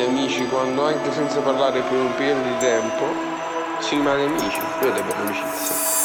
Sei amici quando anche senza parlare per un periodo di tempo si rimane amici, quella è bella amicizia.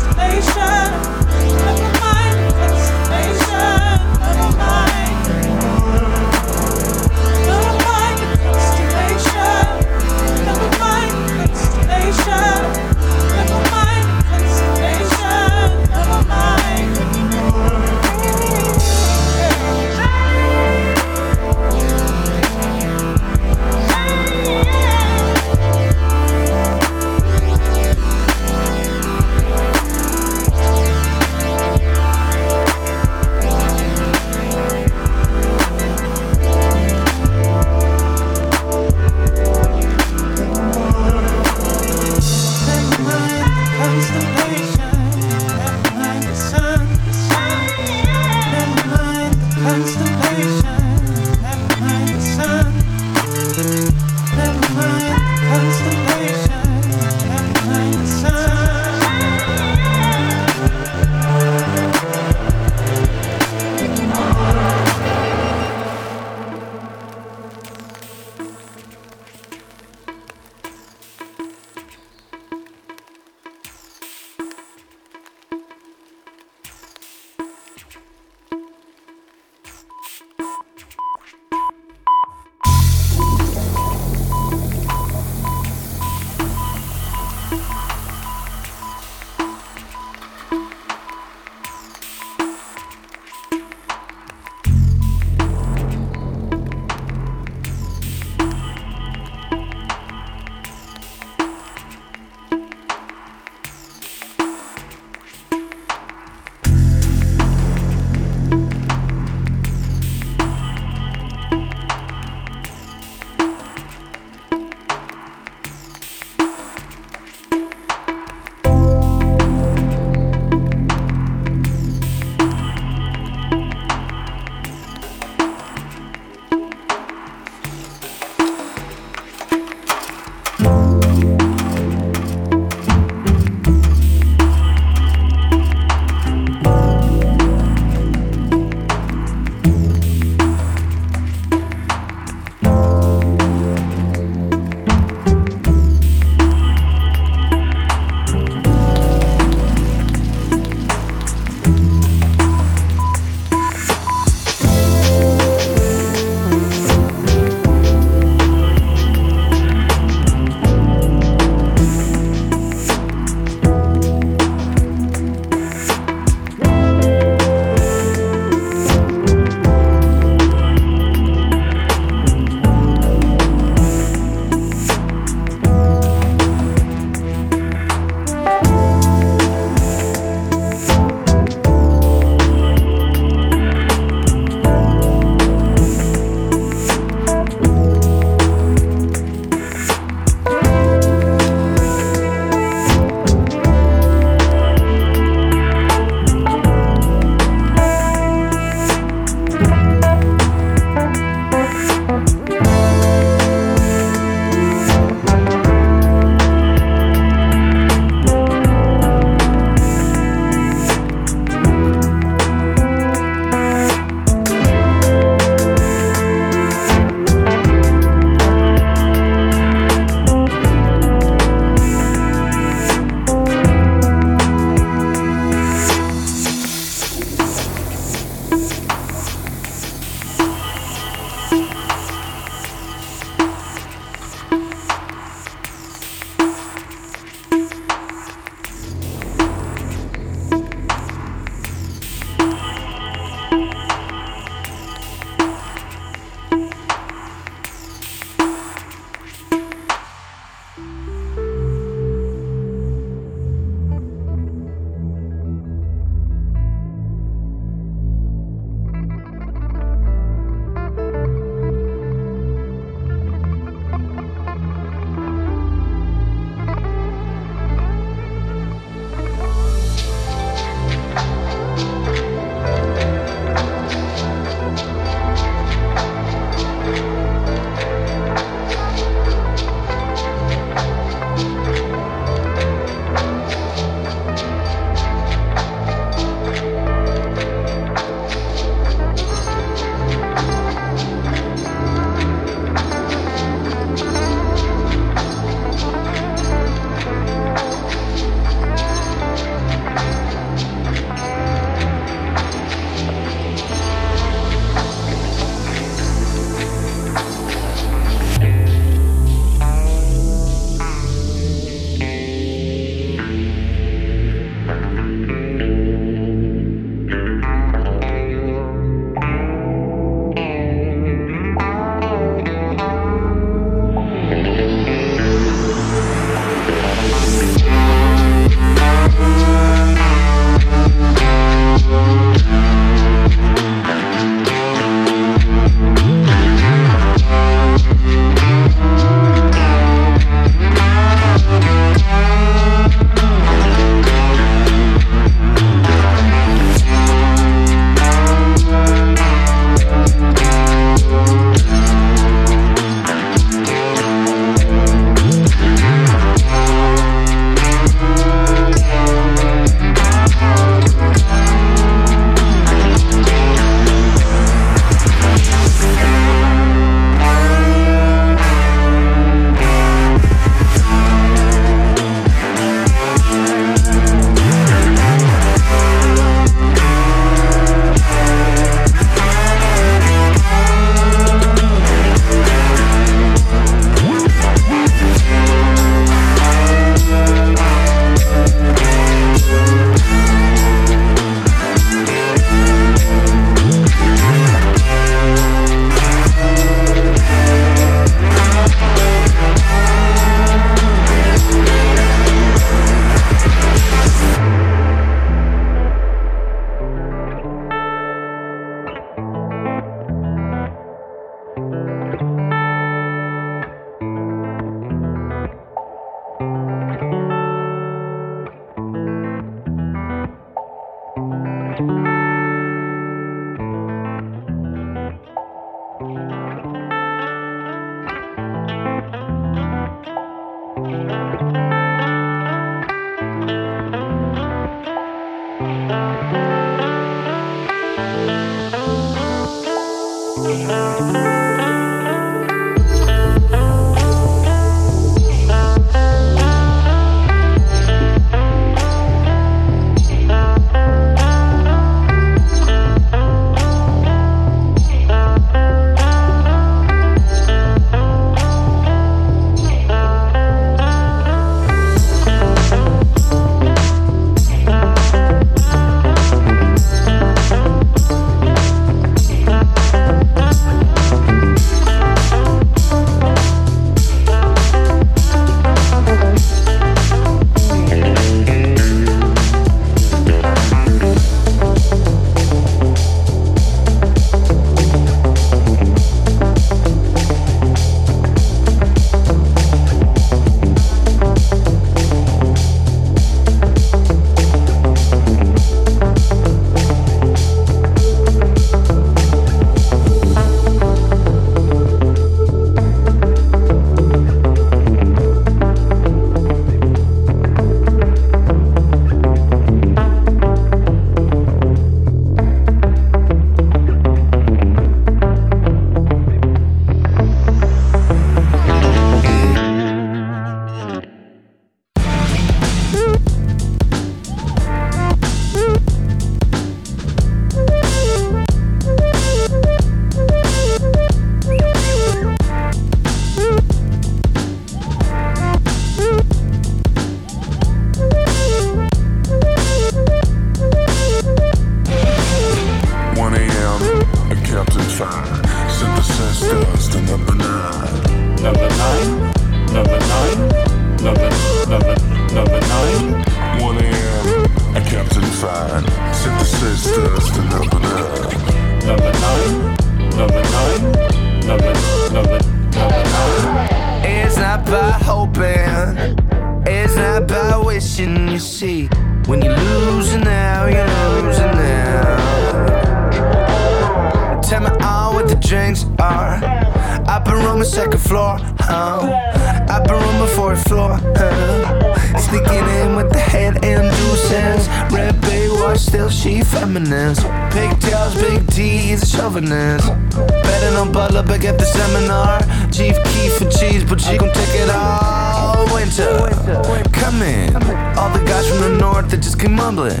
Come in, all the guys from the north that just came mumbling.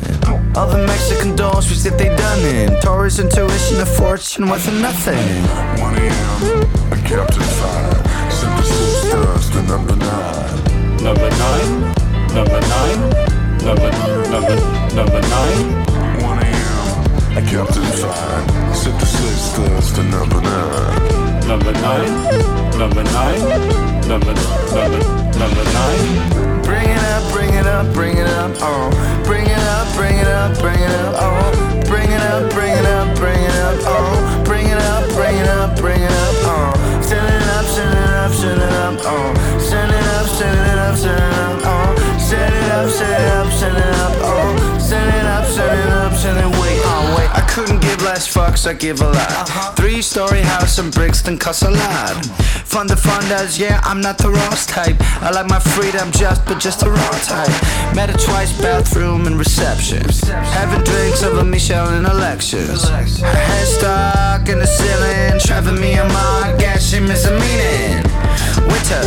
All the Mexican dolls, we said they done in. Taurus intuition, a fortune with a nothing. 1 a.m. at Captain Fine. Synthesized to number nine. Number nine. Number nine. Number number number nine. 1 a.m. at Captain Fine. Synthesized to number nine. Number nine. Number nine. Number number number nine. Bring it up, bring it up, bring it up, oh. Bring it up, bring it up, bring it up, oh. Bring it up, bring it up, bring it up, oh. Bring it up, bring it up, bring it up, oh. Send it up, send it up, send it up, oh. Send it up, send it up, send it up, oh. Send it up, send it up, send it up, oh. Send it up, send it up, send it oh. I couldn't give less fucks, I give a lot. Uh-huh. Three story house in Brixton costs a lot. Fun to fun does, yeah, I'm not the Ross type. I like my freedom just, but just the raw type. Met her twice, bathroom and reception. Having drinks over Michelle and elections. Her head stuck in the ceiling, driving me a mile. Guess she miss a meaning. Winter,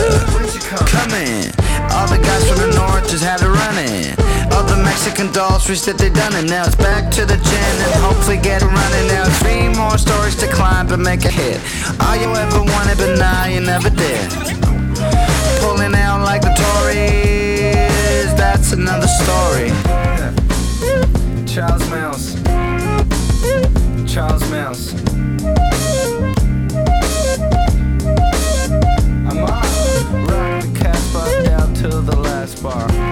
coming. All the guys from the north just had it running. All the Mexican dolls wish that they done it. Now it's back to the gin and hopefully get it running. Now three more stories to climb but make a hit. All you ever wanted, but now you never did. Pulling out like the Tories, that's another story. Charles Mouse. Charles Mouse. The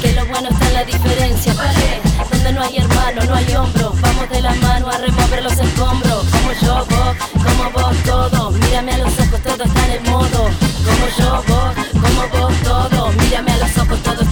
que lo bueno está la diferencia. ¿vale? Donde no hay hermano, no hay hombro. Vamos de la mano a remover los escombros. Como yo, vos, como vos, todo. Mírame a los ojos, todo está en el modo. Como yo, vos, como vos, todo. Mírame a los ojos, todo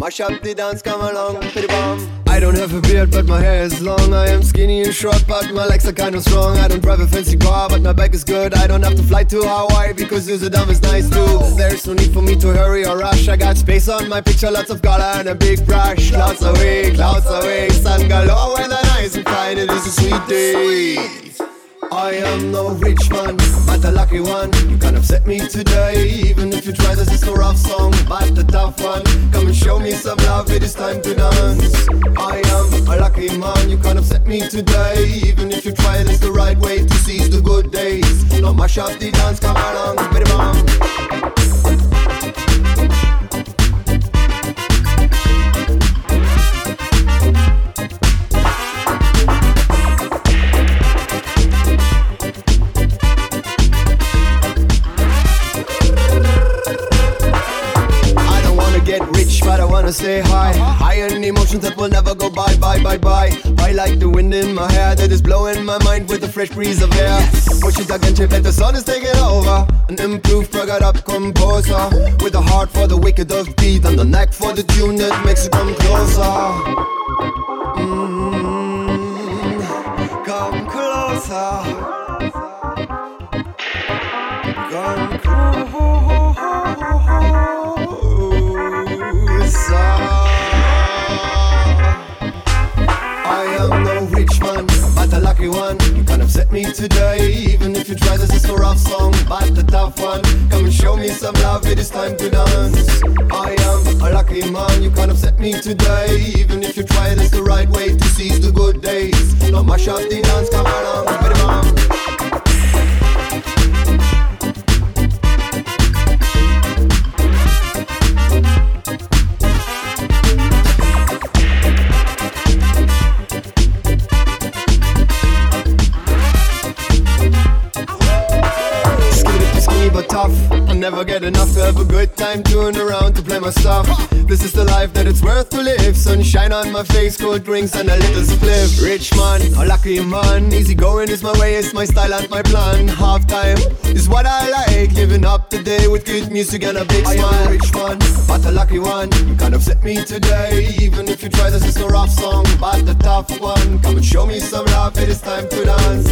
mash up the dance, come along, pity bomb. I don't have a beard, but my hair is long. I am skinny and short, but my legs are kind of strong. I don't drive a fancy car, but my back is good. I don't have to fly to Hawaii because Amsterdam is nice too. There's no need for me to hurry or rush. I got space on my picture, lots of color and a big brush. Clouds away, clouds away, sun galore, weather nice and fine. It is a sweet day. I am no rich man, but a lucky one. You can't upset me today, even if you try. This is a rough song, but a tough one. Come and show me some love, it is time to dance. I am a lucky man, you can't upset me today, even if you try. This is the right way to seize the good days. No mash up the dance, come along, bam. Fresh breeze of air. Wishes I can chip that the sun is taking over. An improved, rugged up composer. With a heart for the wicked of beat and the neck for the tune that makes you come closer. Mm, come closer. Come closer. I am no rich man, but a lucky one. Today, even if you try. This is a rough song, but the tough one. Come and show me some love, it is time to dance. I am a lucky man, you can't upset me today, even if you try. This the right way to seize the good days. No mash up the dance, come along, time touring around to play my stuff. This is the life that it's worth to live. Sunshine on my face, cold drinks and a little spliff. Rich man, a lucky man. Easy going is my way, it's my style and my plan. Half time is what I like. Living up today with good music and a big smile. I am a rich man, but a lucky one. You can't upset me today, even if you try. This is a rough song, but a tough one. Come and show me some love, it is time to dance.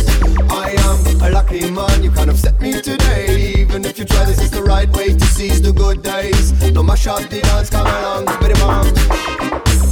I am a lucky man, you can't upset me today, even if you try. This is the right way to seize the good days. No mash up the dance, come bang, bang.